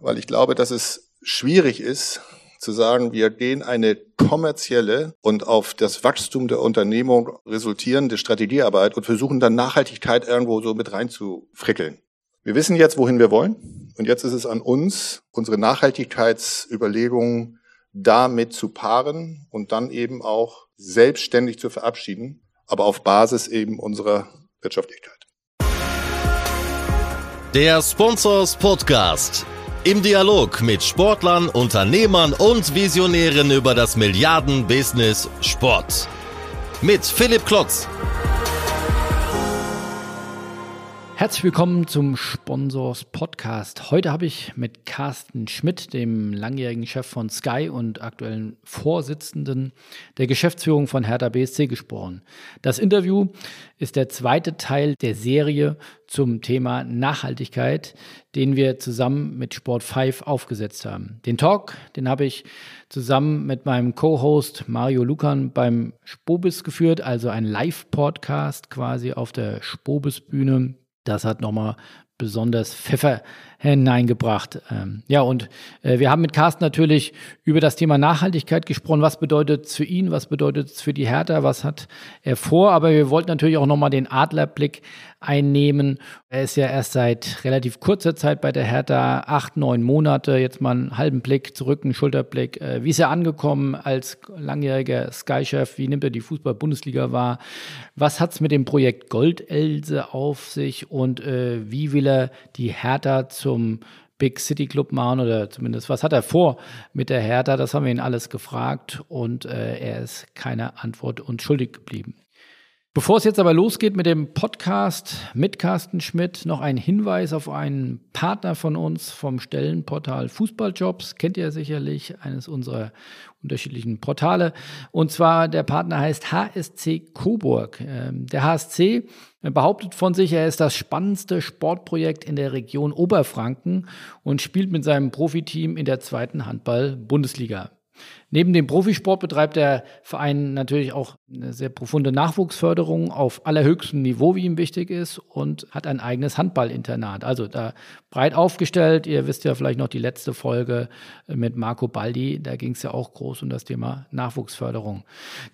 weil ich glaube, dass es schwierig ist, zu sagen, wir gehen eine kommerzielle und auf das Wachstum der Unternehmung resultierende Strategiearbeit und versuchen dann Nachhaltigkeit irgendwo so mit reinzufrickeln. Wir wissen jetzt, wohin wir wollen. Und jetzt ist es an uns, unsere Nachhaltigkeitsüberlegungen damit zu paaren und dann eben auch selbstständig zu verabschieden, aber auf Basis eben unserer Wirtschaftlichkeit. Der Sponsors Podcast. Im Dialog mit Sportlern, Unternehmern und Visionären über das Milliarden-Business Sport. Mit Philipp Klotz. Herzlich willkommen zum Sponsors Podcast. Heute habe ich mit Carsten Schmidt, dem langjährigen Chef von Sky und aktuellen Vorsitzenden der Geschäftsführung von Hertha BSC gesprochen. Das Interview ist der zweite Teil der Serie zum Thema Nachhaltigkeit, den wir zusammen mit Sport 5 aufgesetzt haben. Den Talk, den habe ich zusammen mit meinem Co-Host Mario Lucan beim Spobis geführt, also ein Live-Podcast quasi auf der Spobis-Bühne das hat nochmal besonders Pfeffer hineingebracht. Ähm, ja, und äh, wir haben mit Carsten natürlich über das Thema Nachhaltigkeit gesprochen. Was bedeutet es für ihn? Was bedeutet es für die Hertha? Was hat er vor? Aber wir wollten natürlich auch nochmal den Adlerblick einnehmen. Er ist ja erst seit relativ kurzer Zeit bei der Hertha, acht, neun Monate. Jetzt mal einen halben Blick zurück, einen Schulterblick. Äh, wie ist er angekommen als langjähriger Sky-Chef? Wie nimmt er die Fußball-Bundesliga wahr? Was hat es mit dem Projekt Goldelse auf sich? Und äh, wie will er die Hertha zu zum Big City Club machen oder zumindest was hat er vor mit der Hertha? Das haben wir ihn alles gefragt und äh, er ist keine Antwort uns schuldig geblieben. Bevor es jetzt aber losgeht mit dem Podcast mit Carsten Schmidt, noch ein Hinweis auf einen Partner von uns vom Stellenportal Fußballjobs. Kennt ihr sicherlich, eines unserer unterschiedlichen Portale. Und zwar der Partner heißt HSC Coburg. Ähm, der HSC behauptet von sich, er ist das spannendste Sportprojekt in der Region Oberfranken und spielt mit seinem Profiteam in der zweiten Handball-Bundesliga. Neben dem Profisport betreibt der Verein natürlich auch eine sehr profunde Nachwuchsförderung auf allerhöchstem Niveau, wie ihm wichtig ist, und hat ein eigenes Handballinternat. Also da breit aufgestellt. Ihr wisst ja vielleicht noch die letzte Folge mit Marco Baldi. Da ging es ja auch groß um das Thema Nachwuchsförderung.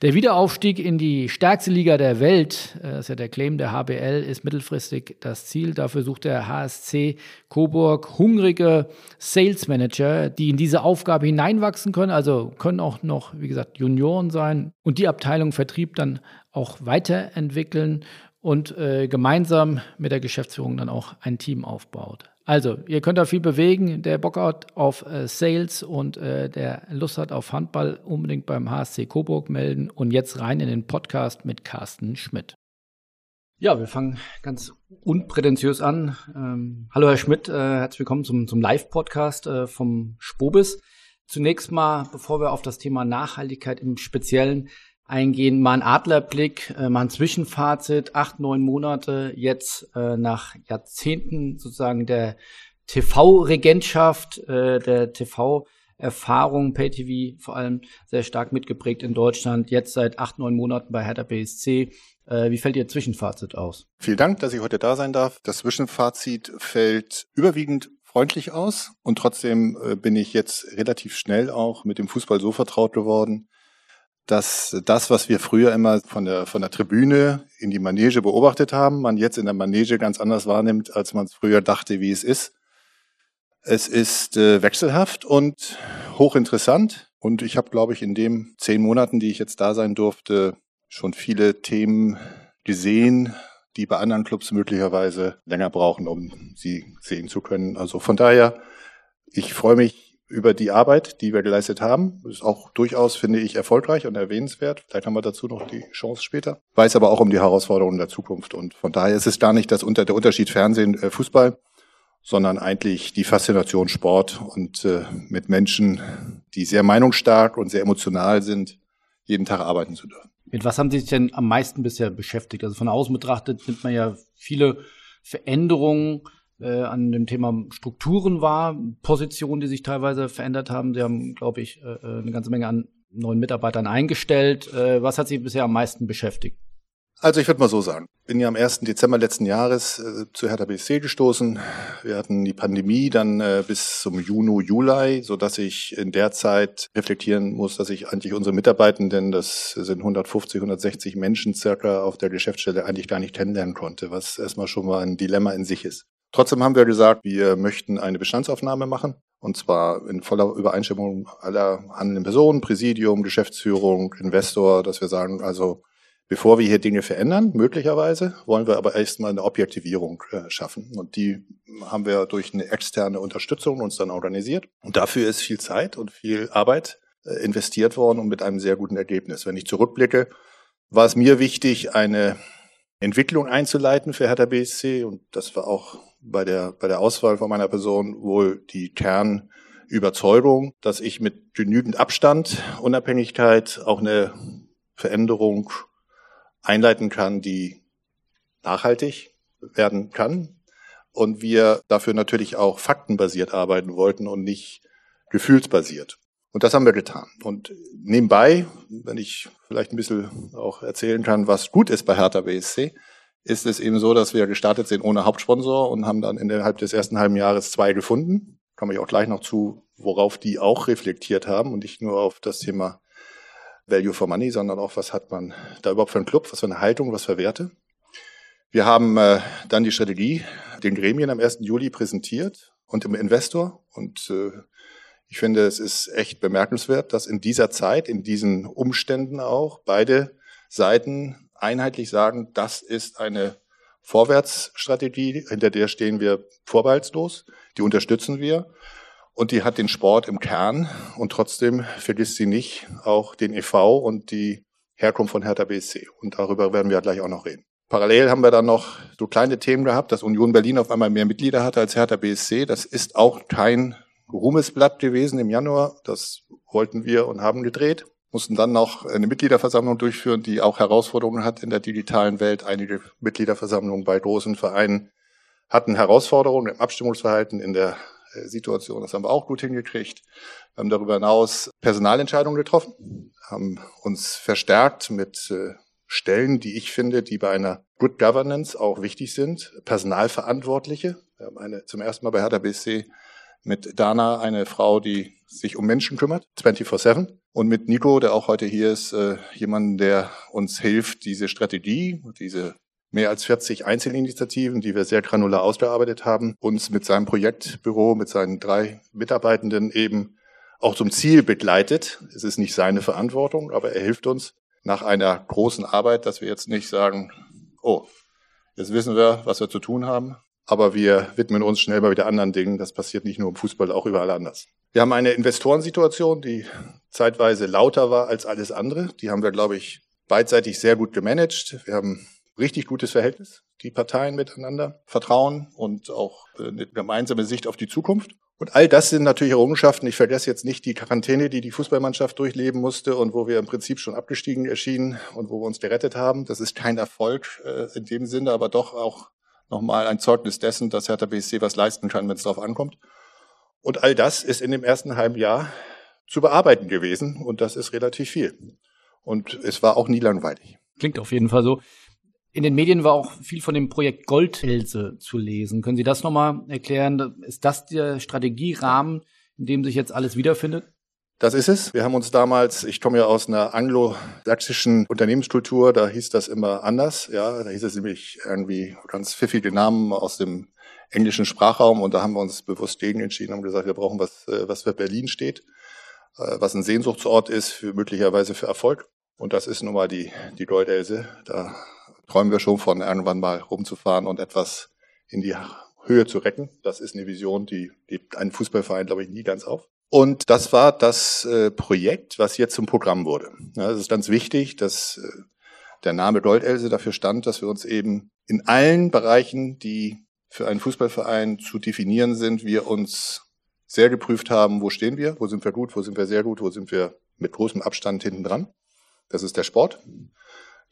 Der Wiederaufstieg in die stärkste Liga der Welt, äh, das ist ja der Claim der HBL, ist mittelfristig das Ziel. Dafür sucht der HSC Coburg hungrige Sales Manager, die in diese Aufgabe hineinwachsen können, also können auch noch, wie gesagt, Junioren sein und die Abteilung Vertrieb dann auch weiterentwickeln und äh, gemeinsam mit der Geschäftsführung dann auch ein Team aufbaut. Also, ihr könnt da viel bewegen. Der Bock hat auf äh, Sales und äh, der Lust hat auf Handball, unbedingt beim HSC Coburg melden. Und jetzt rein in den Podcast mit Carsten Schmidt. Ja, wir fangen ganz unprätentiös an. Ähm, hallo Herr Schmidt, äh, herzlich willkommen zum, zum Live-Podcast äh, vom Spobis. Zunächst mal, bevor wir auf das Thema Nachhaltigkeit im Speziellen eingehen, mal ein Adlerblick, äh, mal ein Zwischenfazit, acht, neun Monate jetzt äh, nach Jahrzehnten sozusagen der TV-Regentschaft, äh, der TV-Erfahrung, Pay-TV vor allem sehr stark mitgeprägt in Deutschland, jetzt seit acht, neun Monaten bei Hertha BSC. Wie fällt Ihr Zwischenfazit aus? Vielen Dank, dass ich heute da sein darf. Das Zwischenfazit fällt überwiegend freundlich aus und trotzdem äh, bin ich jetzt relativ schnell auch mit dem Fußball so vertraut geworden, dass das, was wir früher immer von der, von der Tribüne in die Manege beobachtet haben, man jetzt in der Manege ganz anders wahrnimmt, als man es früher dachte, wie es ist. Es ist äh, wechselhaft und hochinteressant und ich habe, glaube ich, in den zehn Monaten, die ich jetzt da sein durfte, schon viele Themen gesehen, die bei anderen Clubs möglicherweise länger brauchen, um sie sehen zu können. Also von daher, ich freue mich über die Arbeit, die wir geleistet haben. Ist auch durchaus, finde ich, erfolgreich und erwähnenswert. Vielleicht haben wir dazu noch die Chance später. Weiß aber auch um die Herausforderungen der Zukunft. Und von daher ist es gar nicht das unter, der Unterschied Fernsehen, äh, Fußball, sondern eigentlich die Faszination Sport und äh, mit Menschen, die sehr meinungsstark und sehr emotional sind, jeden Tag arbeiten zu dürfen. Mit was haben Sie sich denn am meisten bisher beschäftigt? Also von außen betrachtet nimmt man ja viele Veränderungen äh, an dem Thema Strukturen wahr, Positionen, die sich teilweise verändert haben. Sie haben, glaube ich, äh, äh, eine ganze Menge an neuen Mitarbeitern eingestellt. Äh, was hat Sie bisher am meisten beschäftigt? Also ich würde mal so sagen, bin ja am 1. Dezember letzten Jahres äh, zu Hertha BSC gestoßen. Wir hatten die Pandemie dann äh, bis zum Juni, Juli, so dass ich in der Zeit reflektieren muss, dass ich eigentlich unsere Mitarbeitenden, das sind 150, 160 Menschen circa auf der Geschäftsstelle, eigentlich gar nicht kennenlernen konnte, was erstmal schon mal ein Dilemma in sich ist. Trotzdem haben wir gesagt, wir möchten eine Bestandsaufnahme machen. Und zwar in voller Übereinstimmung aller handelnden Personen, Präsidium, Geschäftsführung, Investor, dass wir sagen, also Bevor wir hier Dinge verändern, möglicherweise, wollen wir aber erstmal eine Objektivierung äh, schaffen. Und die haben wir durch eine externe Unterstützung uns dann organisiert. Und dafür ist viel Zeit und viel Arbeit äh, investiert worden und mit einem sehr guten Ergebnis. Wenn ich zurückblicke, war es mir wichtig, eine Entwicklung einzuleiten für Hertha BSC. Und das war auch bei der, bei der Auswahl von meiner Person wohl die Kernüberzeugung, dass ich mit genügend Abstand, Unabhängigkeit auch eine Veränderung einleiten kann, die nachhaltig werden kann. Und wir dafür natürlich auch faktenbasiert arbeiten wollten und nicht gefühlsbasiert. Und das haben wir getan. Und nebenbei, wenn ich vielleicht ein bisschen auch erzählen kann, was gut ist bei Hertha BSC, ist es eben so, dass wir gestartet sind ohne Hauptsponsor und haben dann innerhalb des ersten halben Jahres zwei gefunden. Komme ich auch gleich noch zu, worauf die auch reflektiert haben und nicht nur auf das Thema Value for Money, sondern auch, was hat man da überhaupt für einen Club, was für eine Haltung, was für Werte. Wir haben äh, dann die Strategie den Gremien am 1. Juli präsentiert und im Investor. Und äh, ich finde, es ist echt bemerkenswert, dass in dieser Zeit, in diesen Umständen auch beide Seiten einheitlich sagen, das ist eine Vorwärtsstrategie, hinter der stehen wir vorbehaltslos, die unterstützen wir. Und die hat den Sport im Kern und trotzdem vergisst sie nicht auch den EV und die Herkunft von Hertha BSC. Und darüber werden wir gleich auch noch reden. Parallel haben wir dann noch so kleine Themen gehabt, dass Union Berlin auf einmal mehr Mitglieder hatte als Hertha BSC. Das ist auch kein Ruhmesblatt gewesen im Januar. Das wollten wir und haben gedreht. Mussten dann noch eine Mitgliederversammlung durchführen, die auch Herausforderungen hat in der digitalen Welt. Einige Mitgliederversammlungen bei großen Vereinen hatten Herausforderungen im Abstimmungsverhalten, in der Situation. Das haben wir auch gut hingekriegt. Wir haben darüber hinaus Personalentscheidungen getroffen, haben uns verstärkt mit äh, Stellen, die ich finde, die bei einer Good Governance auch wichtig sind. Personalverantwortliche. Wir haben eine, zum ersten Mal bei Hertha BSC mit Dana eine Frau, die sich um Menschen kümmert, 24-7. Und mit Nico, der auch heute hier ist, äh, jemand, der uns hilft, diese Strategie, diese mehr als 40 Einzelinitiativen, die wir sehr granular ausgearbeitet haben, uns mit seinem Projektbüro, mit seinen drei Mitarbeitenden eben auch zum Ziel begleitet. Es ist nicht seine Verantwortung, aber er hilft uns nach einer großen Arbeit, dass wir jetzt nicht sagen, oh, jetzt wissen wir, was wir zu tun haben, aber wir widmen uns schnell mal wieder anderen Dingen. Das passiert nicht nur im Fußball, auch überall anders. Wir haben eine Investorensituation, die zeitweise lauter war als alles andere. Die haben wir, glaube ich, beidseitig sehr gut gemanagt. Wir haben richtig gutes Verhältnis, die Parteien miteinander, Vertrauen und auch äh, eine gemeinsame Sicht auf die Zukunft. Und all das sind natürlich Errungenschaften. Ich vergesse jetzt nicht die Quarantäne, die die Fußballmannschaft durchleben musste und wo wir im Prinzip schon abgestiegen erschienen und wo wir uns gerettet haben. Das ist kein Erfolg äh, in dem Sinne, aber doch auch nochmal ein Zeugnis dessen, dass Hertha BSC was leisten kann, wenn es darauf ankommt. Und all das ist in dem ersten halben Jahr zu bearbeiten gewesen und das ist relativ viel. Und es war auch nie langweilig. Klingt auf jeden Fall so. In den Medien war auch viel von dem Projekt Goldhälse zu lesen. Können Sie das nochmal erklären? Ist das der Strategierahmen, in dem sich jetzt alles wiederfindet? Das ist es. Wir haben uns damals, ich komme ja aus einer anglosächsischen Unternehmenskultur, da hieß das immer anders. Ja, da hieß es nämlich irgendwie ganz pfiffige Namen aus dem englischen Sprachraum und da haben wir uns bewusst gegen entschieden und gesagt, wir brauchen was, äh, was für Berlin steht, äh, was ein Sehnsuchtsort ist für möglicherweise für Erfolg. Und das ist nun mal die, die Goldelse. Da träumen wir schon von, irgendwann mal rumzufahren und etwas in die Höhe zu recken. Das ist eine Vision, die lebt einen Fußballverein, glaube ich, nie ganz auf. Und das war das äh, Projekt, was jetzt zum Programm wurde. Ja, es ist ganz wichtig, dass äh, der Name Goldelse dafür stand, dass wir uns eben in allen Bereichen, die für einen Fußballverein zu definieren sind, wir uns sehr geprüft haben, wo stehen wir, wo sind wir gut, wo sind wir sehr gut, wo sind wir mit großem Abstand hinten dran. Das ist der Sport.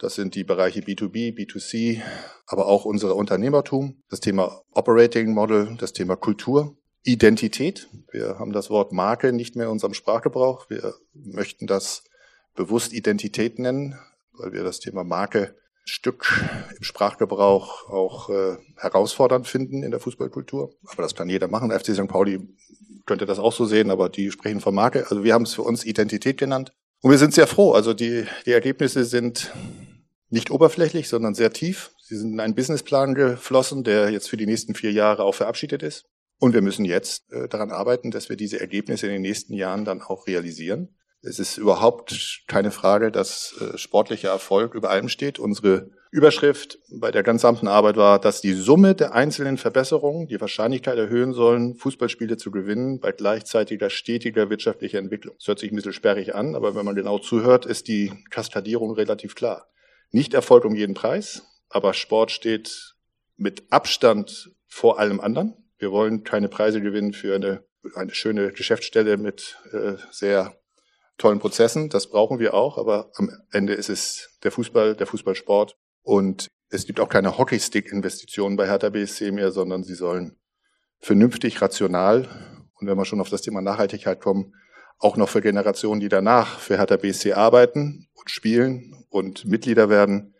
Das sind die Bereiche B2B, B2C, aber auch unser Unternehmertum, das Thema Operating Model, das Thema Kultur, Identität. Wir haben das Wort Marke nicht mehr in unserem Sprachgebrauch. Wir möchten das bewusst Identität nennen, weil wir das Thema Marke Stück im Sprachgebrauch auch äh, herausfordernd finden in der Fußballkultur. Aber das kann jeder machen. FC St. Pauli könnte das auch so sehen, aber die sprechen von Marke. Also wir haben es für uns Identität genannt. Und wir sind sehr froh. Also die, die Ergebnisse sind nicht oberflächlich, sondern sehr tief. Sie sind in einen Businessplan geflossen, der jetzt für die nächsten vier Jahre auch verabschiedet ist. Und wir müssen jetzt äh, daran arbeiten, dass wir diese Ergebnisse in den nächsten Jahren dann auch realisieren. Es ist überhaupt keine Frage, dass äh, sportlicher Erfolg über allem steht. Unsere Überschrift bei der gesamten Arbeit war, dass die Summe der einzelnen Verbesserungen die Wahrscheinlichkeit erhöhen sollen, Fußballspiele zu gewinnen bei gleichzeitiger stetiger wirtschaftlicher Entwicklung. Das hört sich ein bisschen sperrig an, aber wenn man genau zuhört, ist die Kaskadierung relativ klar. Nicht Erfolg um jeden Preis, aber Sport steht mit Abstand vor allem anderen. Wir wollen keine Preise gewinnen für eine, eine schöne Geschäftsstelle mit äh, sehr tollen Prozessen. Das brauchen wir auch, aber am Ende ist es der Fußball, der Fußballsport. Und es gibt auch keine Hockeystick-Investitionen bei Hertha BSC mehr, sondern sie sollen vernünftig, rational und wenn wir schon auf das Thema Nachhaltigkeit kommen, auch noch für Generationen, die danach für Hertha BSC arbeiten und spielen und Mitglieder werden,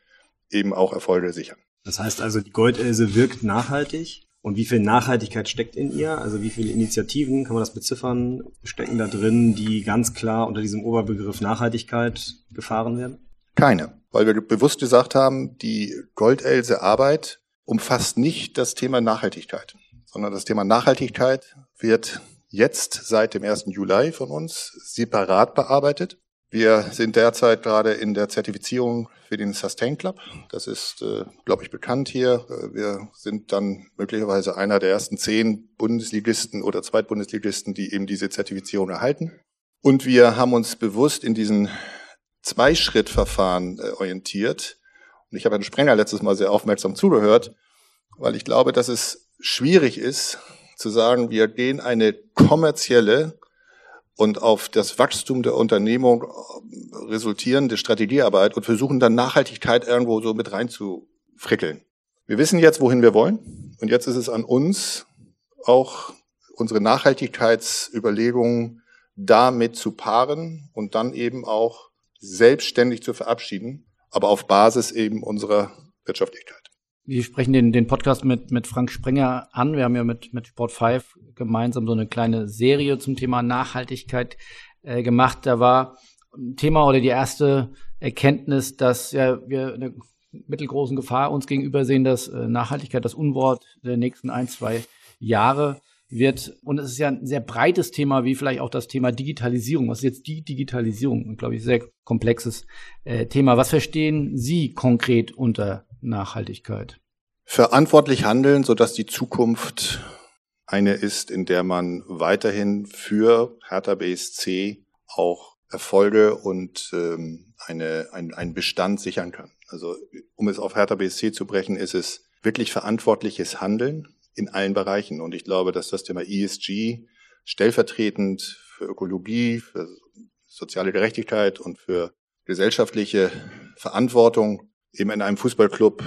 eben auch Erfolge sichern. Das heißt also, die Goldelse wirkt nachhaltig. Und wie viel Nachhaltigkeit steckt in ihr? Also wie viele Initiativen, kann man das beziffern, stecken da drin, die ganz klar unter diesem Oberbegriff Nachhaltigkeit gefahren werden? Keine, weil wir bewusst gesagt haben, die Goldelse Arbeit umfasst nicht das Thema Nachhaltigkeit, sondern das Thema Nachhaltigkeit wird jetzt seit dem 1. Juli von uns separat bearbeitet. Wir sind derzeit gerade in der Zertifizierung für den Sustain Club. Das ist, äh, glaube ich, bekannt hier. Äh, wir sind dann möglicherweise einer der ersten zehn Bundesligisten oder Zweitbundesligisten, die eben diese Zertifizierung erhalten. Und wir haben uns bewusst in diesen Zweischrittverfahren äh, orientiert. Und ich habe Herrn Sprenger letztes Mal sehr aufmerksam zugehört, weil ich glaube, dass es schwierig ist, zu sagen, wir gehen eine kommerzielle und auf das Wachstum der Unternehmung äh, resultierende Strategiearbeit und versuchen dann Nachhaltigkeit irgendwo so mit reinzufrickeln. Wir wissen jetzt, wohin wir wollen und jetzt ist es an uns, auch unsere Nachhaltigkeitsüberlegungen damit zu paaren und dann eben auch selbstständig zu verabschieden, aber auf Basis eben unserer Wirtschaftlichkeit. Wir sprechen den, den Podcast mit, mit Frank Sprenger an. Wir haben ja mit, mit Sport 5 gemeinsam so eine kleine Serie zum Thema Nachhaltigkeit äh, gemacht. Da war ein Thema oder die erste Erkenntnis, dass ja, wir eine mittelgroßen Gefahr uns gegenüber sehen, dass äh, Nachhaltigkeit das Unwort der nächsten ein, zwei Jahre wird. Und es ist ja ein sehr breites Thema, wie vielleicht auch das Thema Digitalisierung. Was ist jetzt die Digitalisierung? Glaube ich, sehr komplexes äh, Thema. Was verstehen Sie konkret unter Nachhaltigkeit? Verantwortlich handeln, sodass die Zukunft eine ist, in der man weiterhin für Hertha BSC auch Erfolge und ähm, eine, ein, einen Bestand sichern kann. Also um es auf Hertha BSC zu brechen, ist es wirklich verantwortliches Handeln in allen Bereichen. Und ich glaube, dass das Thema ESG stellvertretend für Ökologie, für soziale Gerechtigkeit und für gesellschaftliche Verantwortung eben in einem Fußballclub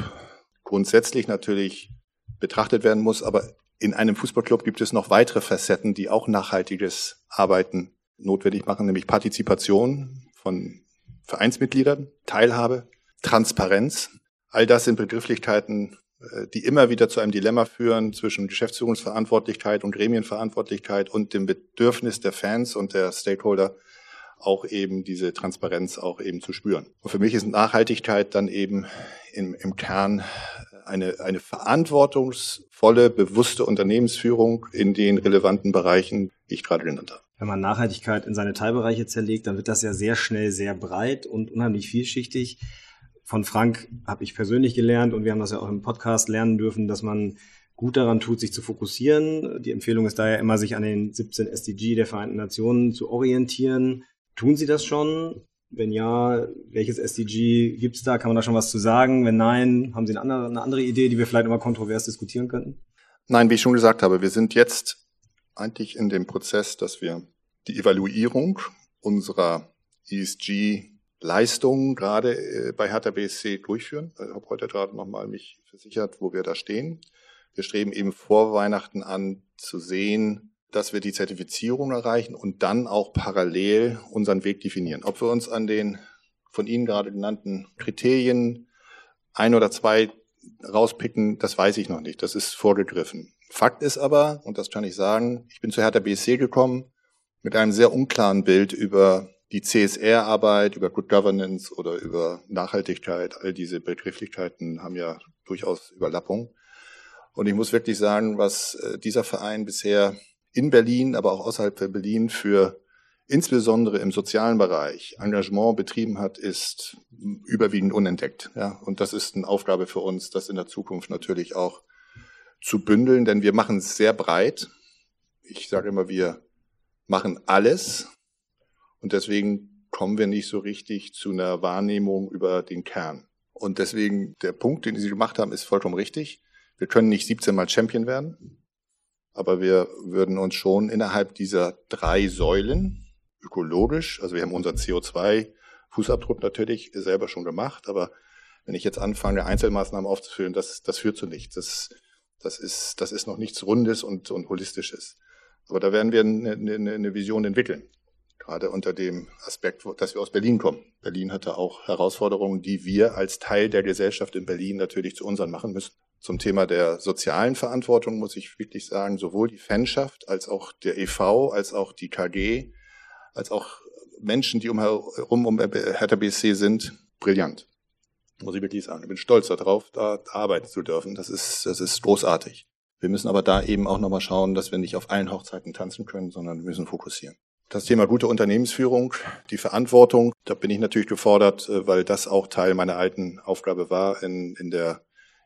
grundsätzlich natürlich betrachtet werden muss, aber in einem Fußballclub gibt es noch weitere Facetten, die auch nachhaltiges Arbeiten notwendig machen, nämlich Partizipation von Vereinsmitgliedern, Teilhabe, Transparenz. All das sind Begrifflichkeiten, äh, die immer wieder zu einem Dilemma führen zwischen Geschäftsführungsverantwortlichkeit und Gremienverantwortlichkeit und dem Bedürfnis der Fans und der Stakeholder, auch eben diese Transparenz auch eben zu spüren. Und für mich ist Nachhaltigkeit dann eben im, im Kern eine, eine verantwortungsvolle, bewusste Unternehmensführung in den relevanten Bereichen, die ich gerade genannt habe. Wenn man Nachhaltigkeit in seine Teilbereiche zerlegt, dann wird das ja sehr schnell sehr breit und unheimlich vielschichtig. Von Frank habe ich persönlich gelernt und wir haben das ja auch im Podcast lernen dürfen, dass man gut daran tut, sich zu fokussieren. Die Empfehlung ist daher immer, sich an den 17 SDG der Vereinten Nationen zu orientieren Tun Sie das schon? Wenn ja, welches SDG gibt es da? Kann man da schon was zu sagen? Wenn nein, haben Sie eine andere, eine andere Idee, die wir vielleicht nochmal kontrovers diskutieren könnten? Nein, wie ich schon gesagt habe, wir sind jetzt eigentlich in dem Prozess, dass wir die Evaluierung unserer ESG-Leistungen gerade äh, bei Hertha BSC durchführen. Ich habe heute gerade nochmal mich versichert, wo wir da stehen. Wir streben eben vor Weihnachten an zu sehen, dass wir die Zertifizierung erreichen und dann auch parallel unseren Weg definieren. Ob wir uns an den von Ihnen gerade genannten Kriterien ein oder zwei rauspicken, das weiß ich noch nicht. Das ist vorgegriffen. Fakt ist aber, und das kann ich sagen, ich bin zu Hertha BSC gekommen mit einem sehr unklaren Bild über die CSR-Arbeit, über Good Governance oder über Nachhaltigkeit. All diese Begrifflichkeiten haben ja durchaus Überlappung. Und ich muss wirklich sagen, was äh, dieser Verein bisher in Berlin, aber auch außerhalb von Berlin für insbesondere im sozialen Bereich Engagement betrieben hat, ist überwiegend unentdeckt. Ja, und das ist eine Aufgabe für uns, das in der Zukunft natürlich auch zu bündeln, denn wir machen es sehr breit. Ich sage immer, wir machen alles und deswegen kommen wir nicht so richtig zu einer Wahrnehmung über den Kern. Und deswegen der Punkt, den Sie gemacht haben, ist vollkommen richtig. Wir können nicht 17 Mal Champion werden, aber wir würden uns schon innerhalb dieser drei Säulen ökologisch. Also wir haben unseren CO2-Fußabdruck natürlich selber schon gemacht, aber wenn ich jetzt anfange, Einzelmaßnahmen aufzuführen, das, das führt zu nichts. Das, das, ist, das ist noch nichts Rundes und, und Holistisches. Aber da werden wir eine, eine, eine Vision entwickeln. Gerade unter dem Aspekt, dass wir aus Berlin kommen. Berlin hatte auch Herausforderungen, die wir als Teil der Gesellschaft in Berlin natürlich zu unseren machen müssen. Zum Thema der sozialen Verantwortung muss ich wirklich sagen, sowohl die Fanschaft als auch der EV, als auch die KG als auch Menschen, die umherum um Hertha BSC sind, brillant. Muss ich wirklich sagen. Ich bin stolz darauf, da arbeiten zu dürfen. Das ist, das ist großartig. Wir müssen aber da eben auch nochmal schauen, dass wir nicht auf allen Hochzeiten tanzen können, sondern müssen fokussieren. Das Thema gute Unternehmensführung, die Verantwortung, da bin ich natürlich gefordert, äh, weil das auch Teil meiner alten Aufgabe war in, in der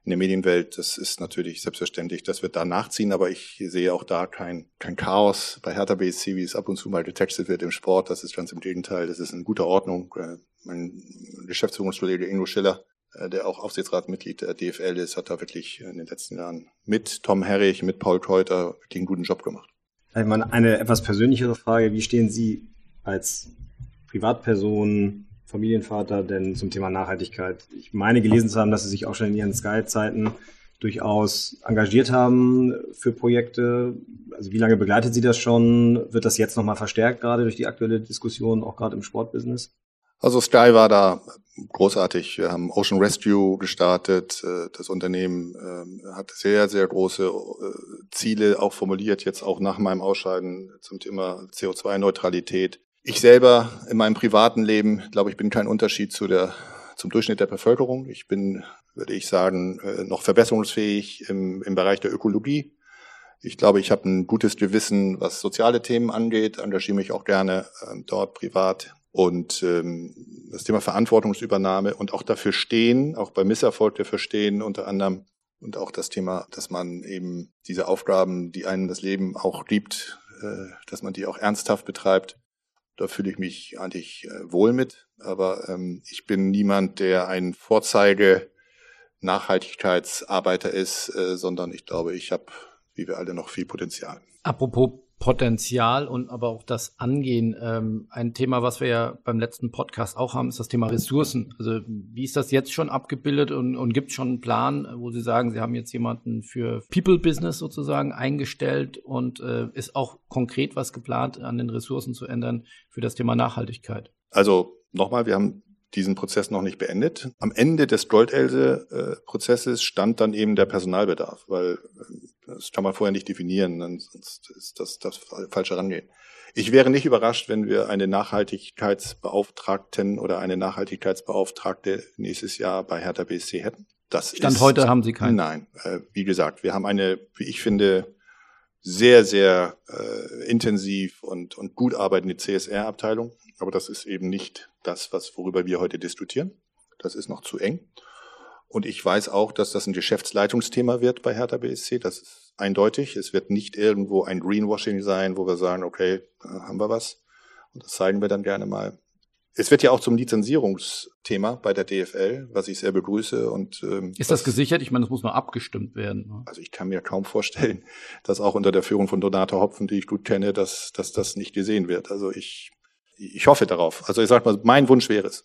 in der Medienwelt, das ist natürlich selbstverständlich, das wird da nachziehen, aber ich sehe auch da kein, kein Chaos bei Hertha BSC, wie es ab und zu mal getextet wird im Sport. Das ist ganz im Gegenteil, das ist in guter Ordnung. Äh, mein Geschäftsführungskollege Ingo Schiller, äh, der auch Aufsichtsratmitglied der DFL ist, hat da wirklich in den letzten Jahren mit Tom Herrich, mit Paul wirklich einen guten Job gemacht. Eine etwas persönlichere Frage. Wie stehen Sie als Privatperson Familienvater denn zum Thema Nachhaltigkeit? Ich meine gelesen zu haben, dass Sie sich auch schon in Ihren Sky-Zeiten durchaus engagiert haben für Projekte. Also wie lange begleitet Sie das schon? Wird das jetzt nochmal verstärkt, gerade durch die aktuelle Diskussion, auch gerade im Sportbusiness? Also Sky war da großartig. Wir haben Ocean Rescue gestartet. Das Unternehmen ähm, hat sehr, sehr große äh, Ziele auch formuliert, jetzt auch nach meinem Ausscheiden zum Thema CO2-Neutralität. Ich selber in meinem privaten Leben, glaube ich, bin kein Unterschied zu der, zum Durchschnitt der Bevölkerung. Ich bin, würde ich sagen, äh, noch verbesserungsfähig im, im Bereich der Ökologie. Ich glaube, ich habe ein gutes Gewissen, was soziale Themen angeht, engagiere mich auch gerne äh, dort privat. Und ähm, das Thema Verantwortungsübernahme und auch dafür stehen, auch bei Misserfolg dafür stehen, unter anderem und auch das Thema, dass man eben diese Aufgaben, die einem das Leben auch liebt, äh, dass man die auch ernsthaft betreibt. Da fühle ich mich eigentlich äh, wohl mit. Aber ähm, ich bin niemand, der ein Vorzeige Nachhaltigkeitsarbeiter ist, äh, sondern ich glaube, ich habe, wie wir alle, noch viel Potenzial. Apropos Potenzial und aber auch das Angehen. Ähm, ein Thema, was wir ja beim letzten Podcast auch haben, ist das Thema Ressourcen. Also wie ist das jetzt schon abgebildet und, und gibt es schon einen Plan, wo Sie sagen, Sie haben jetzt jemanden für People Business sozusagen eingestellt und äh, ist auch konkret was geplant, an den Ressourcen zu ändern für das Thema Nachhaltigkeit? Also nochmal, wir haben diesen Prozess noch nicht beendet. Am Ende des Goldelse-Prozesses stand dann eben der Personalbedarf, weil äh, das kann man vorher nicht definieren, sonst ist das das falsche Rangehen. Ich wäre nicht überrascht, wenn wir eine Nachhaltigkeitsbeauftragten oder eine Nachhaltigkeitsbeauftragte nächstes Jahr bei Hertha BSC hätten. Das Stand ist, heute haben Sie keinen. Nein, äh, wie gesagt, wir haben eine, wie ich finde, sehr, sehr äh, intensiv und, und gut arbeitende CSR-Abteilung. Aber das ist eben nicht das, was, worüber wir heute diskutieren. Das ist noch zu eng. Und ich weiß auch, dass das ein Geschäftsleitungsthema wird bei Hertha BSC. Das ist eindeutig. Es wird nicht irgendwo ein Greenwashing sein, wo wir sagen, okay, haben wir was. Und das zeigen wir dann gerne mal. Es wird ja auch zum Lizenzierungsthema bei der DFL, was ich sehr begrüße. Und, ähm, ist das gesichert? Ich meine, das muss nur abgestimmt werden. Ne? Also ich kann mir kaum vorstellen, dass auch unter der Führung von Donata Hopfen, die ich gut kenne, dass, dass das nicht gesehen wird. Also ich, ich hoffe darauf. Also ich sag mal, mein Wunsch wäre es.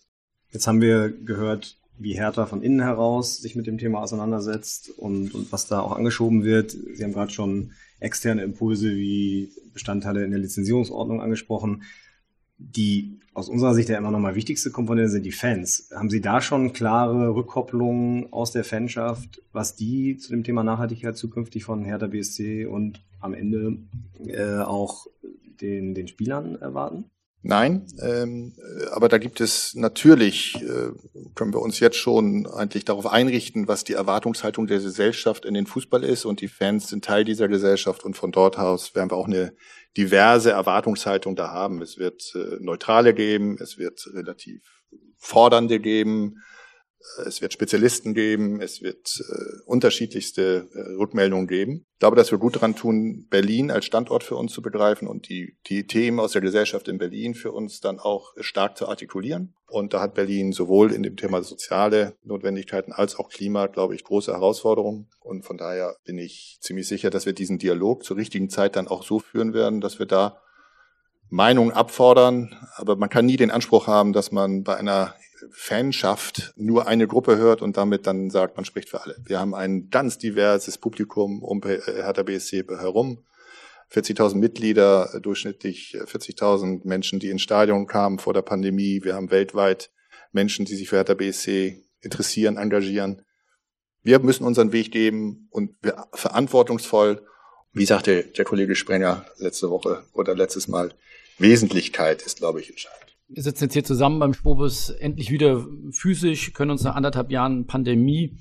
Jetzt haben wir gehört, wie Hertha von innen heraus sich mit dem Thema auseinandersetzt und, und was da auch angeschoben wird. Sie haben gerade schon externe Impulse wie Bestandteile in der Lizenzierungsordnung angesprochen. Die aus unserer Sicht ja immer noch mal wichtigste Komponente sind die Fans. Haben Sie da schon klare Rückkopplungen aus der Fanschaft, was die zu dem Thema Nachhaltigkeit zukünftig von Hertha BSC und am Ende äh, auch den, den Spielern erwarten? Nein, ähm, aber da gibt es natürlich, äh, können wir uns jetzt schon eigentlich darauf einrichten, was die Erwartungshaltung der Gesellschaft in den Fußball ist. Und die Fans sind Teil dieser Gesellschaft. Und von dort aus werden wir auch eine diverse Erwartungshaltung da haben. Es wird äh, Neutrale geben, es wird relativ Fordernde geben, es wird Spezialisten geben, es wird äh, unterschiedlichste äh, Rückmeldungen geben. Ich glaube, dass wir gut daran tun, Berlin als Standort für uns zu begreifen und die, die Themen aus der Gesellschaft in Berlin für uns dann auch stark zu artikulieren. Und da hat Berlin sowohl in dem Thema soziale Notwendigkeiten als auch Klima, glaube ich, große Herausforderungen. Und von daher bin ich ziemlich sicher, dass wir diesen Dialog zur richtigen Zeit dann auch so führen werden, dass wir da Meinungen abfordern, aber man kann nie den Anspruch haben, dass man bei einer Fanschaft nur eine Gruppe hört und damit dann sagt, man spricht für alle. Wir haben ein ganz diverses Publikum um Hertha BSC herum. 40.000 Mitglieder, durchschnittlich 40.000 Menschen, die ins Stadion kamen vor der Pandemie. Wir haben weltweit Menschen, die sich für Hertha BSC interessieren, engagieren. Wir müssen unseren Weg geben und wir verantwortungsvoll, wie sagte der Kollege Sprenger letzte Woche oder letztes Mal, Wesentlichkeit ist, glaube ich, entscheidend wir sitzen jetzt hier zusammen beim Spobus endlich wieder physisch, können uns nach anderthalb Jahren Pandemie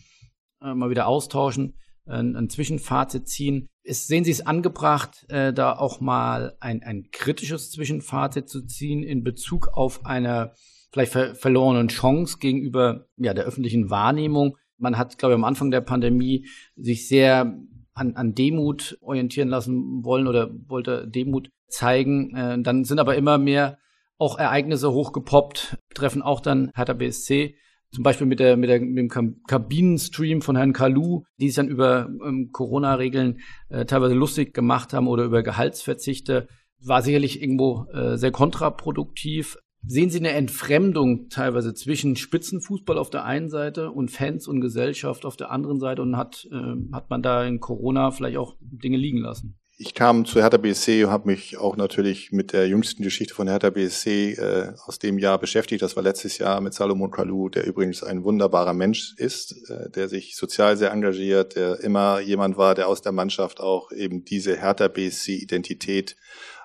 äh, mal wieder austauschen, äh, ein Zwischenfazit ziehen. Ist, sehen Sie es angebracht, äh, da auch mal ein, ein kritisches Zwischenfazit zu ziehen in Bezug auf eine vielleicht ver verlorenen Chance gegenüber ja, der öffentlichen Wahrnehmung? Man hat, glaube ich, am Anfang der Pandemie sich sehr an, an Demut orientieren lassen wollen oder wollte Demut zeigen. Äh, dann sind aber immer mehr auch Ereignisse hochgepoppt, treffen auch dann Hertha BSC. Zum Beispiel mit, der, mit, der, mit dem Kabinenstream von Herrn Kalu, die sich dann über ähm, Corona-Regeln äh, teilweise lustig gemacht haben oder über Gehaltsverzichte, war sicherlich irgendwo äh, sehr kontraproduktiv. Sehen Sie eine Entfremdung teilweise zwischen Spitzenfußball auf der einen Seite und Fans und Gesellschaft auf der anderen Seite und hat, äh, hat man da in Corona vielleicht auch Dinge liegen lassen? Ich kam zu Hertha BSC und habe mich auch natürlich mit der jüngsten Geschichte von Hertha BSC äh, aus dem Jahr beschäftigt. Das war letztes Jahr mit Salomon Kalou, der übrigens ein wunderbarer Mensch ist, äh, der sich sozial sehr engagiert, der immer jemand war, der aus der Mannschaft auch eben diese Hertha BSC-Identität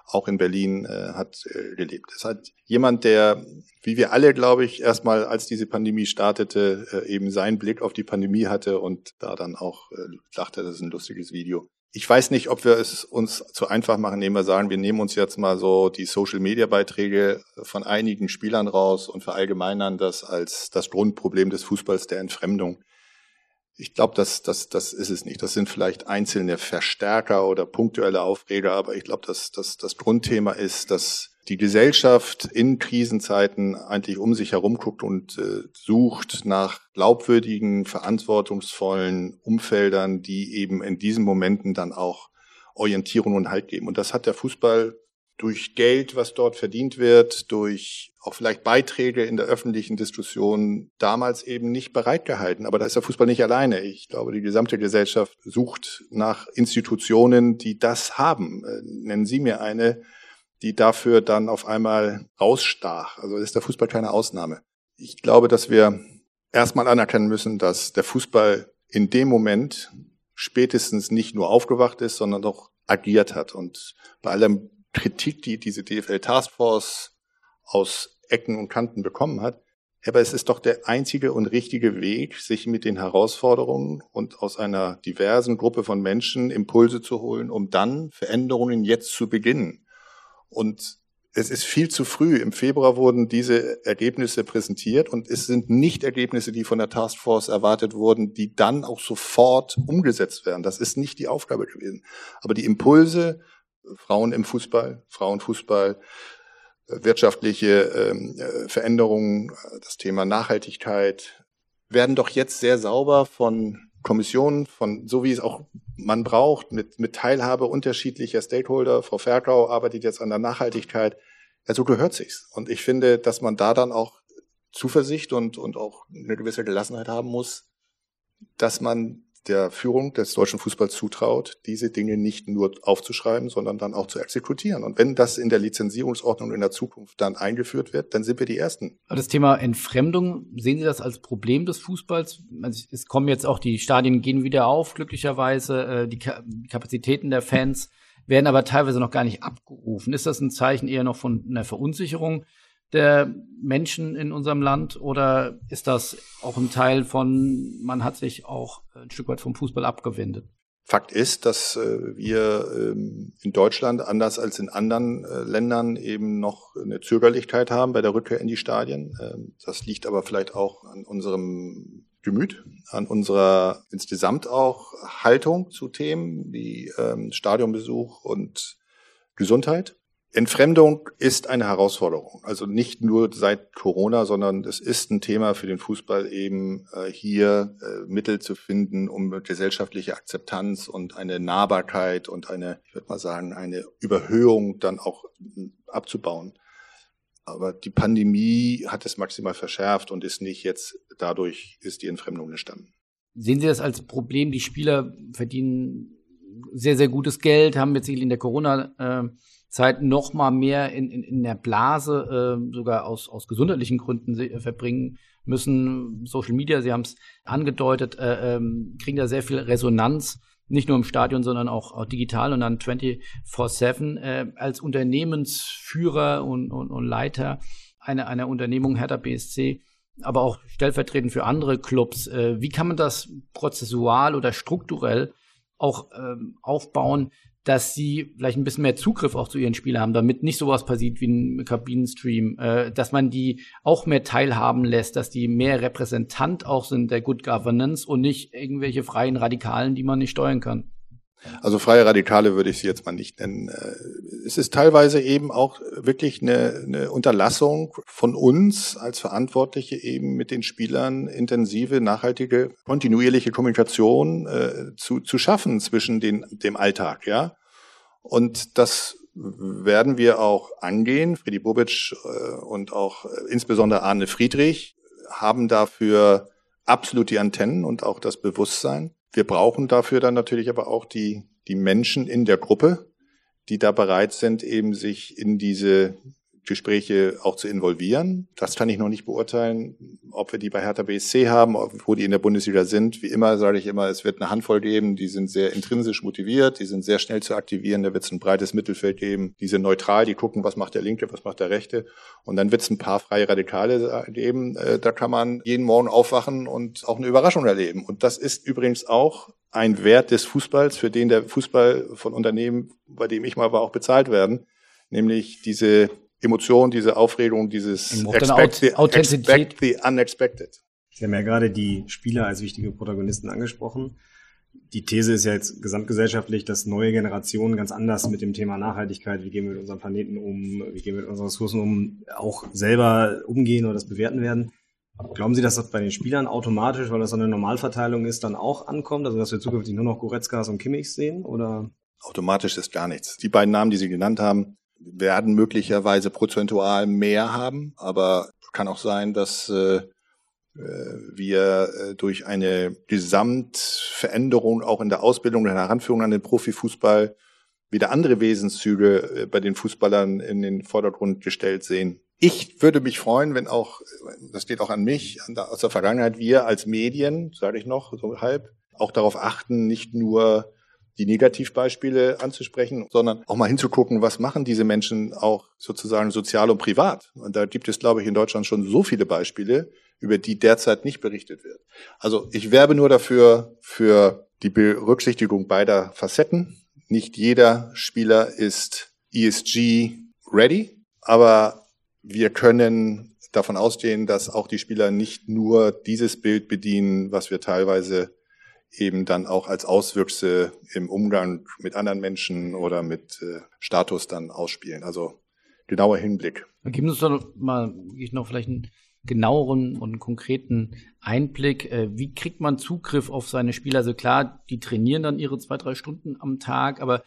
auch in Berlin äh, hat äh, gelebt. Es hat jemand, der, wie wir alle, glaube ich, erstmal als diese Pandemie startete, äh, eben seinen Blick auf die Pandemie hatte und da dann auch äh, dachte, das ist ein lustiges Video ich weiß nicht, ob wir es uns zu einfach machen, indem wir sagen, wir nehmen uns jetzt mal so die Social-Media-Beiträge von einigen Spielern raus und verallgemeinern das als das Grundproblem des Fußballs der Entfremdung. Ich glaube, das, das, das ist es nicht. Das sind vielleicht einzelne Verstärker oder punktuelle Aufreger, aber ich glaube, dass, dass das Grundthema ist, dass die Gesellschaft in Krisenzeiten eigentlich um sich herum guckt und äh, sucht nach glaubwürdigen, verantwortungsvollen Umfeldern, die eben in diesen Momenten dann auch Orientierung und Halt geben. Und das hat der Fußball durch Geld, was dort verdient wird, durch auch vielleicht Beiträge in der öffentlichen Diskussion damals eben nicht bereitgehalten. Aber da ist der Fußball nicht alleine. Ich glaube, die gesamte Gesellschaft sucht nach Institutionen, die das haben. Äh, nennen Sie mir eine, die dafür dann auf einmal rausstach. Also ist der Fußball keine Ausnahme. Ich glaube, dass wir erstmal anerkennen müssen, dass der Fußball in dem Moment spätestens nicht nur aufgewacht ist, sondern auch agiert hat. Und bei aller Kritik, die diese DFL Taskforce aus Ecken und Kanten bekommen hat, aber es ist doch der einzige und richtige Weg, sich mit den Herausforderungen und aus einer diversen Gruppe von Menschen Impulse zu holen, um dann Veränderungen jetzt zu beginnen. Und es ist viel zu früh. Im Februar wurden diese Ergebnisse präsentiert und es sind nicht Ergebnisse, die von der Taskforce erwartet wurden, die dann auch sofort umgesetzt werden. Das ist nicht die Aufgabe gewesen. Aber die Impulse, Frauen im Fußball, Frauenfußball, wirtschaftliche ähm, äh, Veränderungen, das Thema Nachhaltigkeit, werden doch jetzt sehr sauber von Kommission von, so wie es auch man braucht, mit, mit Teilhabe unterschiedlicher Stakeholder. Frau Ferkau arbeitet jetzt an der Nachhaltigkeit. Ja, so gehört sich's. Und ich finde, dass man da dann auch Zuversicht und, und auch eine gewisse Gelassenheit haben muss, dass man der Führung des deutschen Fußballs zutraut, diese Dinge nicht nur aufzuschreiben, sondern dann auch zu exekutieren. Und wenn das in der Lizenzierungsordnung in der Zukunft dann eingeführt wird, dann sind wir die Ersten. Das Thema Entfremdung, sehen Sie das als Problem des Fußballs? Also es kommen jetzt auch die Stadien gehen wieder auf, glücklicherweise. Äh, die Kapazitäten der Fans werden aber teilweise noch gar nicht abgerufen. Ist das ein Zeichen eher noch von einer Verunsicherung? Der Menschen in unserem Land oder ist das auch ein Teil von, man hat sich auch ein Stück weit vom Fußball abgewendet? Fakt ist, dass äh, wir ähm, in Deutschland anders als in anderen äh, Ländern eben noch eine Zögerlichkeit haben bei der Rückkehr in die Stadien. Ähm, das liegt aber vielleicht auch an unserem Gemüt, an unserer insgesamt auch Haltung zu Themen wie ähm, Stadionbesuch und Gesundheit. Entfremdung ist eine Herausforderung. Also nicht nur seit Corona, sondern es ist ein Thema für den Fußball eben äh, hier äh, Mittel zu finden, um gesellschaftliche Akzeptanz und eine Nahbarkeit und eine, ich würde mal sagen, eine Überhöhung dann auch abzubauen. Aber die Pandemie hat es maximal verschärft und ist nicht jetzt, dadurch ist die Entfremdung entstanden. Sehen Sie das als Problem? Die Spieler verdienen sehr, sehr gutes Geld, haben jetzt in der Corona- äh Zeit noch mal mehr in, in, in der Blase, äh, sogar aus, aus gesundheitlichen Gründen äh, verbringen müssen. Social Media, Sie haben es angedeutet, äh, ähm, kriegen da sehr viel Resonanz, nicht nur im Stadion, sondern auch, auch digital und dann 24-7 äh, als Unternehmensführer und, und, und Leiter einer, einer Unternehmung Hertha BSC aber auch stellvertretend für andere Clubs. Äh, wie kann man das prozessual oder strukturell auch ähm, aufbauen, dass sie vielleicht ein bisschen mehr Zugriff auch zu ihren Spielern haben, damit nicht sowas passiert wie ein Kabinenstream, äh, dass man die auch mehr teilhaben lässt, dass die mehr Repräsentant auch sind der Good Governance und nicht irgendwelche freien Radikalen, die man nicht steuern kann. Also freie Radikale würde ich sie jetzt mal nicht nennen. Äh, es ist teilweise eben auch wirklich eine, eine Unterlassung von uns als Verantwortliche eben mit den Spielern intensive, nachhaltige, kontinuierliche Kommunikation äh, zu, zu schaffen zwischen den, dem Alltag, ja. Und das werden wir auch angehen. Freddy Bobic äh, und auch äh, insbesondere Arne Friedrich haben dafür absolut die Antennen und auch das Bewusstsein. Wir brauchen dafür dann natürlich aber auch die, die Menschen in der Gruppe, die da bereit sind, eben sich in diese Gespräche auch zu involvieren. Das kann ich noch nicht beurteilen, ob wir die bei Hertha BSC haben, wo die in der Bundesliga sind. Wie immer sage ich immer, es wird eine Handvoll geben, die sind sehr intrinsisch motiviert, die sind sehr schnell zu aktivieren, da wird es ein breites Mittelfeld geben, die sind neutral, die gucken, was macht der Linke, was macht der Rechte. Und dann wird es ein paar freie Radikale geben, äh, da kann man jeden Morgen aufwachen und auch eine Überraschung erleben. Und das ist übrigens auch ein Wert des Fußballs, für den der Fußball von Unternehmen, bei dem ich mal war, auch bezahlt werden, nämlich diese Emotion, diese Aufregung, dieses expect the, expect the unexpected. Sie haben ja gerade die Spieler als wichtige Protagonisten angesprochen. Die These ist ja jetzt gesamtgesellschaftlich, dass neue Generationen ganz anders mit dem Thema Nachhaltigkeit, wie gehen wir mit unserem Planeten um, wie gehen wir mit unseren Ressourcen um, auch selber umgehen oder das bewerten werden. Glauben Sie, dass das bei den Spielern automatisch, weil das so eine Normalverteilung ist, dann auch ankommt? Also dass wir zukünftig nur noch Goretzkas und Kimmichs sehen? Oder? Automatisch ist gar nichts. Die beiden Namen, die Sie genannt haben, werden möglicherweise prozentual mehr haben, aber kann auch sein, dass äh, äh, wir äh, durch eine Gesamtveränderung auch in der Ausbildung, der Heranführung an den Profifußball wieder andere Wesenszüge äh, bei den Fußballern in den Vordergrund gestellt sehen. Ich würde mich freuen, wenn auch, das geht auch an mich, aus der Vergangenheit, wir als Medien, sage ich noch, so halb, auch darauf achten, nicht nur die Negativbeispiele anzusprechen, sondern auch mal hinzugucken, was machen diese Menschen auch sozusagen sozial und privat. Und da gibt es, glaube ich, in Deutschland schon so viele Beispiele, über die derzeit nicht berichtet wird. Also ich werbe nur dafür, für die Berücksichtigung beider Facetten. Nicht jeder Spieler ist ESG ready, aber wir können davon ausgehen, dass auch die Spieler nicht nur dieses Bild bedienen, was wir teilweise eben dann auch als Auswüchse im Umgang mit anderen Menschen oder mit äh, Status dann ausspielen. Also genauer Hinblick. Geben Sie uns doch mal ich noch vielleicht einen genaueren und konkreten Einblick. Äh, wie kriegt man Zugriff auf seine Spieler? Also klar, die trainieren dann ihre zwei, drei Stunden am Tag, aber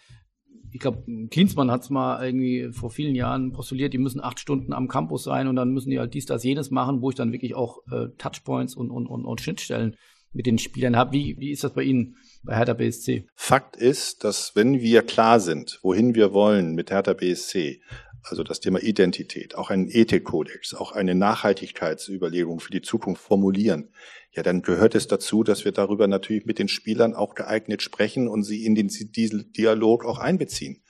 ich glaube, Klinsmann hat es mal irgendwie vor vielen Jahren postuliert, die müssen acht Stunden am Campus sein und dann müssen die halt dies, das, jenes machen, wo ich dann wirklich auch äh, Touchpoints und, und, und, und Schnittstellen mit den Spielern habt. Wie, wie ist das bei Ihnen bei Hertha BSC? Fakt ist, dass wenn wir klar sind, wohin wir wollen mit Hertha BSC, also das Thema Identität, auch einen Ethikkodex, auch eine Nachhaltigkeitsüberlegung für die Zukunft formulieren, ja, dann gehört es dazu, dass wir darüber natürlich mit den Spielern auch geeignet sprechen und sie in den Dialog auch einbeziehen.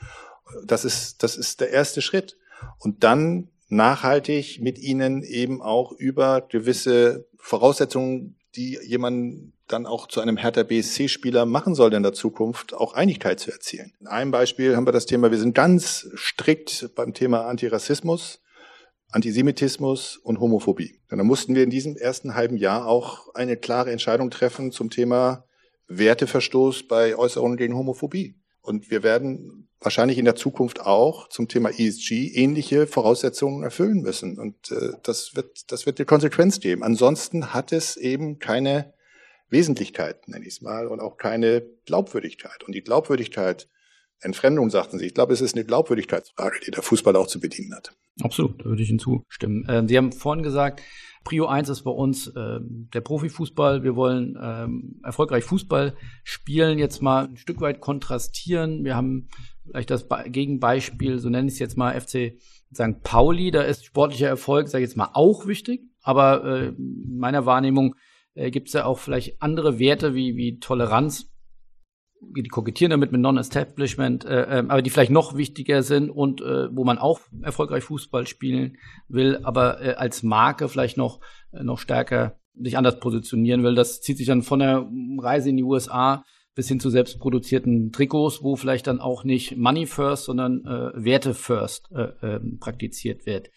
Das ist, das ist der erste Schritt. Und dann nachhaltig mit ihnen eben auch über gewisse Voraussetzungen, die jemand dann auch zu einem Hertha BSC-Spieler machen soll in der Zukunft, auch Einigkeit zu erzielen. In einem Beispiel haben wir das Thema, wir sind ganz strikt beim Thema Antirassismus, Antisemitismus und Homophobie. Und dann mussten wir in diesem ersten halben Jahr auch eine klare Entscheidung treffen zum Thema Werteverstoß bei Äußerungen gegen Homophobie. Und wir werden wahrscheinlich in der Zukunft auch zum Thema ESG ähnliche Voraussetzungen erfüllen müssen. Und äh, das wird, das wird die Konsequenz geben. Ansonsten hat es eben keine Wesentlichkeit, nenne ich es mal, und auch keine Glaubwürdigkeit. Und die Glaubwürdigkeit, Entfremdung sagten Sie, ich glaube, es ist eine Glaubwürdigkeitsfrage, die der Fußball auch zu bedienen hat. Absolut, da würde ich hinzustimmen. Äh, Sie haben vorhin gesagt, Prio 1 ist bei uns äh, der Profifußball. Wir wollen ähm, erfolgreich Fußball spielen, jetzt mal ein Stück weit kontrastieren. Wir haben vielleicht das Gegenbeispiel, so nenne ich es jetzt mal, FC St. Pauli. Da ist sportlicher Erfolg, sage ich jetzt mal, auch wichtig. Aber äh, in meiner Wahrnehmung äh, gibt es ja auch vielleicht andere Werte wie, wie Toleranz die kokettieren damit mit Non-Establishment, äh, äh, aber die vielleicht noch wichtiger sind und äh, wo man auch erfolgreich Fußball spielen will, aber äh, als Marke vielleicht noch, äh, noch stärker sich anders positionieren will. Das zieht sich dann von der Reise in die USA bis hin zu selbstproduzierten Trikots, wo vielleicht dann auch nicht Money First, sondern äh, Werte First äh, äh, praktiziert wird.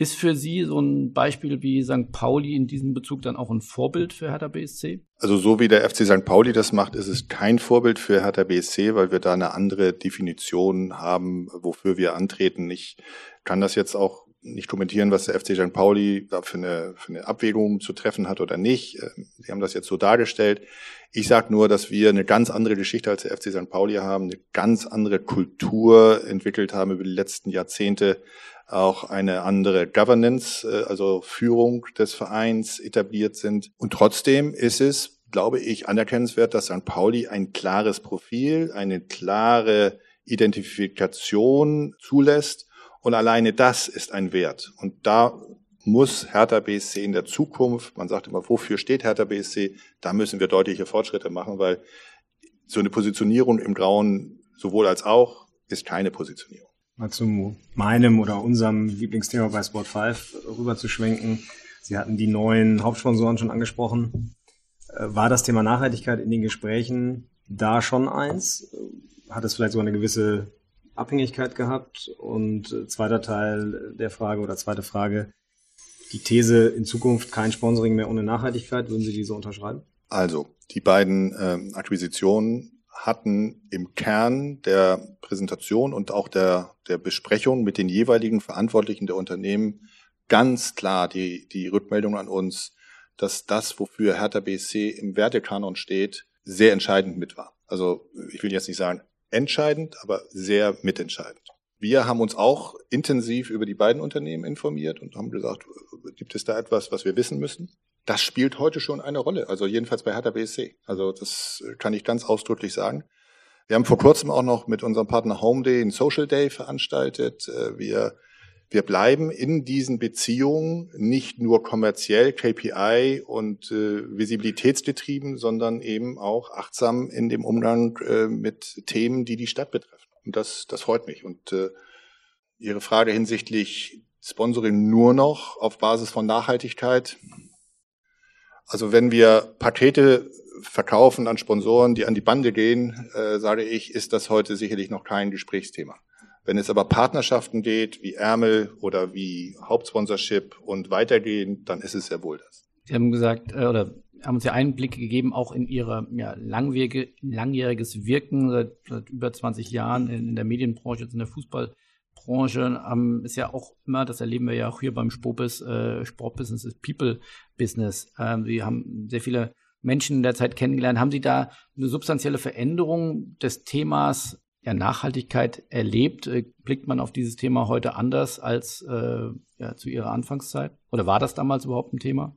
Ist für Sie so ein Beispiel wie St. Pauli in diesem Bezug dann auch ein Vorbild für Hertha BSC? Also so wie der FC St. Pauli das macht, ist es kein Vorbild für Hertha BSC, weil wir da eine andere Definition haben, wofür wir antreten. Ich kann das jetzt auch nicht kommentieren, was der FC St. Pauli da für eine, für eine Abwägung zu treffen hat oder nicht. Ähm, Sie haben das jetzt so dargestellt. Ich sage nur, dass wir eine ganz andere Geschichte als der FC St. Pauli haben, eine ganz andere Kultur entwickelt haben über die letzten Jahrzehnte, auch eine andere Governance, äh, also Führung des Vereins etabliert sind. Und trotzdem ist es, glaube ich, anerkennenswert, dass St. Pauli ein klares Profil, eine klare Identifikation zulässt. Und alleine das ist ein Wert. Und da muss Hertha BSC in der Zukunft, man sagt immer, wofür steht Hertha BSC, da müssen wir deutliche Fortschritte machen, weil so eine Positionierung im Grauen sowohl als auch ist keine Positionierung mal zu meinem oder unserem Lieblingsthema bei Sport 5 rüber zu schwenken. Sie hatten die neuen Hauptsponsoren schon angesprochen. Äh, war das Thema Nachhaltigkeit in den Gesprächen da schon eins? Hat es vielleicht so eine gewisse Abhängigkeit gehabt? Und äh, zweiter Teil der Frage oder zweite Frage, die These in Zukunft kein Sponsoring mehr ohne Nachhaltigkeit, würden Sie diese unterschreiben? Also, die beiden ähm, Akquisitionen hatten im Kern der Präsentation und auch der, der Besprechung mit den jeweiligen Verantwortlichen der Unternehmen ganz klar die, die Rückmeldung an uns, dass das, wofür Hertha BSC im Wertekanon steht, sehr entscheidend mit war. Also ich will jetzt nicht sagen entscheidend, aber sehr mitentscheidend. Wir haben uns auch intensiv über die beiden Unternehmen informiert und haben gesagt, gibt es da etwas, was wir wissen müssen? Das spielt heute schon eine Rolle. Also jedenfalls bei Hertha BSC. Also das kann ich ganz ausdrücklich sagen. Wir haben vor kurzem auch noch mit unserem Partner Home Day einen Social Day veranstaltet. Äh, wir, wir bleiben in diesen Beziehungen nicht nur kommerziell KPI und äh, visibilitätsgetrieben, sondern eben auch achtsam in dem Umgang äh, mit Themen, die die Stadt betreffen. Und das, das freut mich. Und äh, Ihre Frage hinsichtlich Sponsoring nur noch auf Basis von Nachhaltigkeit, also wenn wir Pakete verkaufen an Sponsoren, die an die Bande gehen, äh, sage ich, ist das heute sicherlich noch kein Gesprächsthema. Wenn es aber Partnerschaften geht, wie Ärmel oder wie Hauptsponsorship und weitergehen, dann ist es sehr wohl das. Sie haben gesagt, äh, oder haben uns ja Einblick gegeben, auch in Ihre ja, langjähriges Wirken seit, seit über 20 Jahren in, in der Medienbranche, jetzt in der Fußball- Branche ähm, ist ja auch immer, das erleben wir ja auch hier beim Spobis, äh, Sportbusiness ist People-Business. Ähm, wir haben sehr viele Menschen in der Zeit kennengelernt. Haben Sie da eine substanzielle Veränderung des Themas ja, Nachhaltigkeit erlebt? Äh, blickt man auf dieses Thema heute anders als äh, ja, zu Ihrer Anfangszeit? Oder war das damals überhaupt ein Thema?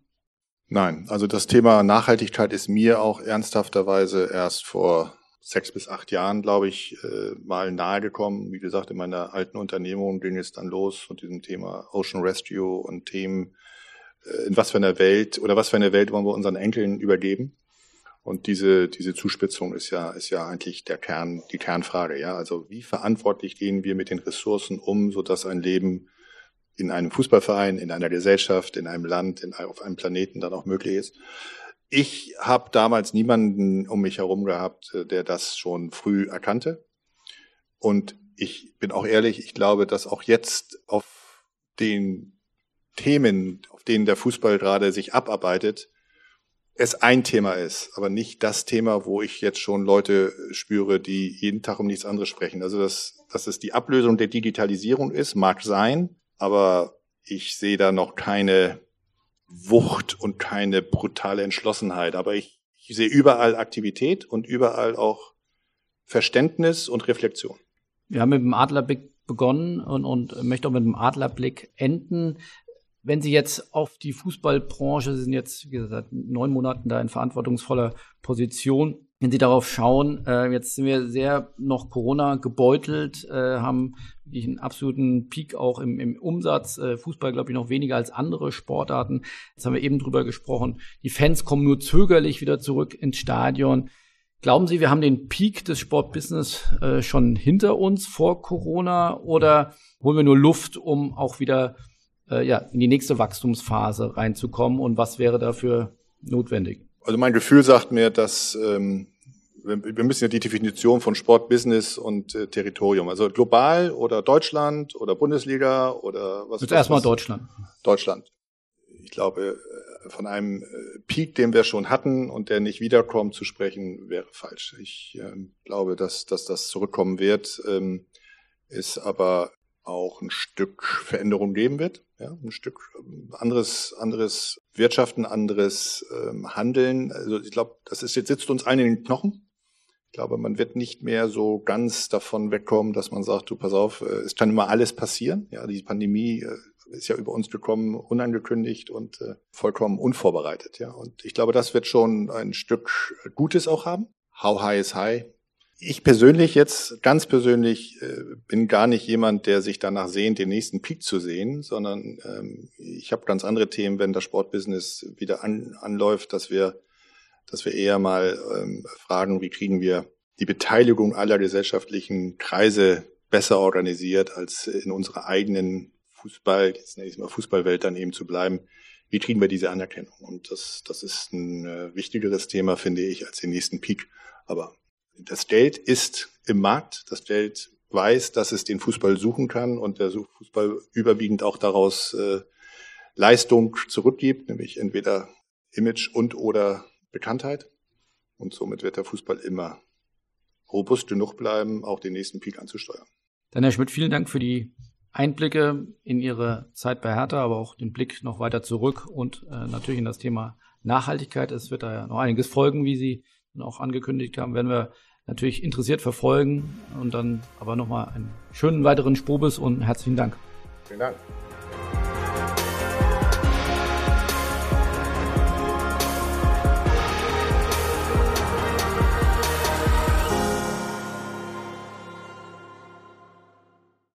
Nein, also das Thema Nachhaltigkeit ist mir auch ernsthafterweise erst vor sechs bis acht Jahren, glaube ich, äh, mal nahegekommen. Wie gesagt, in meiner alten Unternehmung ging es dann los mit diesem Thema Ocean Rescue und Themen, äh, in was für einer Welt oder was für eine Welt wollen wir unseren Enkeln übergeben. Und diese, diese Zuspitzung ist ja, ist ja eigentlich der Kern, die Kernfrage, ja. Also wie verantwortlich gehen wir mit den Ressourcen um, sodass ein Leben in einem Fußballverein, in einer Gesellschaft, in einem Land, in, auf einem Planeten dann auch möglich ist. Ich habe damals niemanden um mich herum gehabt, äh, der das schon früh erkannte. Und ich bin auch ehrlich, ich glaube, dass auch jetzt auf den Themen, auf denen der Fußball gerade sich abarbeitet, es ein Thema ist, aber nicht das Thema, wo ich jetzt schon Leute spüre, die jeden Tag um nichts anderes sprechen. Also dass, dass es die Ablösung der Digitalisierung ist, mag sein, aber ich sehe da noch keine Wucht und keine brutale Entschlossenheit. Aber ich, ich sehe überall Aktivität und überall auch Verständnis und Reflexion. Wir haben mit dem Adlerblick begonnen und, und möchte auch mit dem Adlerblick enden. Wenn Sie jetzt auf die Fußballbranche, Sie sind jetzt, wie gesagt, seit neun Monaten da in verantwortungsvoller Position, wenn Sie darauf schauen, äh, jetzt sind wir sehr noch Corona gebeutelt, äh, haben wirklich einen absoluten Peak auch im, im Umsatz. Äh, Fußball, glaube ich, noch weniger als andere Sportarten. Jetzt haben wir eben drüber gesprochen. Die Fans kommen nur zögerlich wieder zurück ins Stadion. Glauben Sie, wir haben den Peak des Sportbusiness äh, schon hinter uns vor Corona oder holen wir nur Luft, um auch wieder äh, ja, in die nächste Wachstumsphase reinzukommen und was wäre dafür notwendig? Also mein Gefühl sagt mir, dass ähm, wir müssen ja die Definition von Sport, Business und äh, Territorium, also global oder Deutschland oder Bundesliga oder was. Jetzt erstmal Deutschland. Deutschland. Ich glaube, äh, von einem äh, Peak, den wir schon hatten und der nicht wiederkommt, zu sprechen, wäre falsch. Ich äh, glaube, dass, dass das zurückkommen wird, ähm, ist aber auch ein Stück Veränderung geben wird, ja, ein Stück ähm, anderes, anderes Wirtschaften, anderes ähm, Handeln. Also ich glaube, das ist jetzt sitzt uns allen in den Knochen. Ich glaube, man wird nicht mehr so ganz davon wegkommen, dass man sagt, du pass auf, äh, es kann immer alles passieren. Ja, die Pandemie äh, ist ja über uns gekommen, unangekündigt und äh, vollkommen unvorbereitet. Ja, und ich glaube, das wird schon ein Stück Gutes auch haben. How high is high? Ich persönlich jetzt, ganz persönlich, bin gar nicht jemand, der sich danach sehnt, den nächsten Peak zu sehen, sondern ähm, ich habe ganz andere Themen, wenn das Sportbusiness wieder an, anläuft, dass wir dass wir eher mal ähm, fragen, wie kriegen wir die Beteiligung aller gesellschaftlichen Kreise besser organisiert, als in unserer eigenen Fußball, jetzt nenne ich es mal Fußballwelt dann eben zu bleiben. Wie kriegen wir diese Anerkennung? Und das, das ist ein äh, wichtigeres Thema, finde ich, als den nächsten Peak. Aber das Geld ist im Markt. Das Geld weiß, dass es den Fußball suchen kann und der Fußball überwiegend auch daraus äh, Leistung zurückgibt, nämlich entweder Image und oder Bekanntheit. Und somit wird der Fußball immer robust genug bleiben, auch den nächsten Peak anzusteuern. Dann Herr Schmidt, vielen Dank für die Einblicke in Ihre Zeit bei Hertha, aber auch den Blick noch weiter zurück und äh, natürlich in das Thema Nachhaltigkeit. Es wird da ja noch einiges folgen, wie Sie auch angekündigt haben, werden wir natürlich interessiert verfolgen und dann aber nochmal einen schönen weiteren Spobis und herzlichen Dank. Vielen Dank.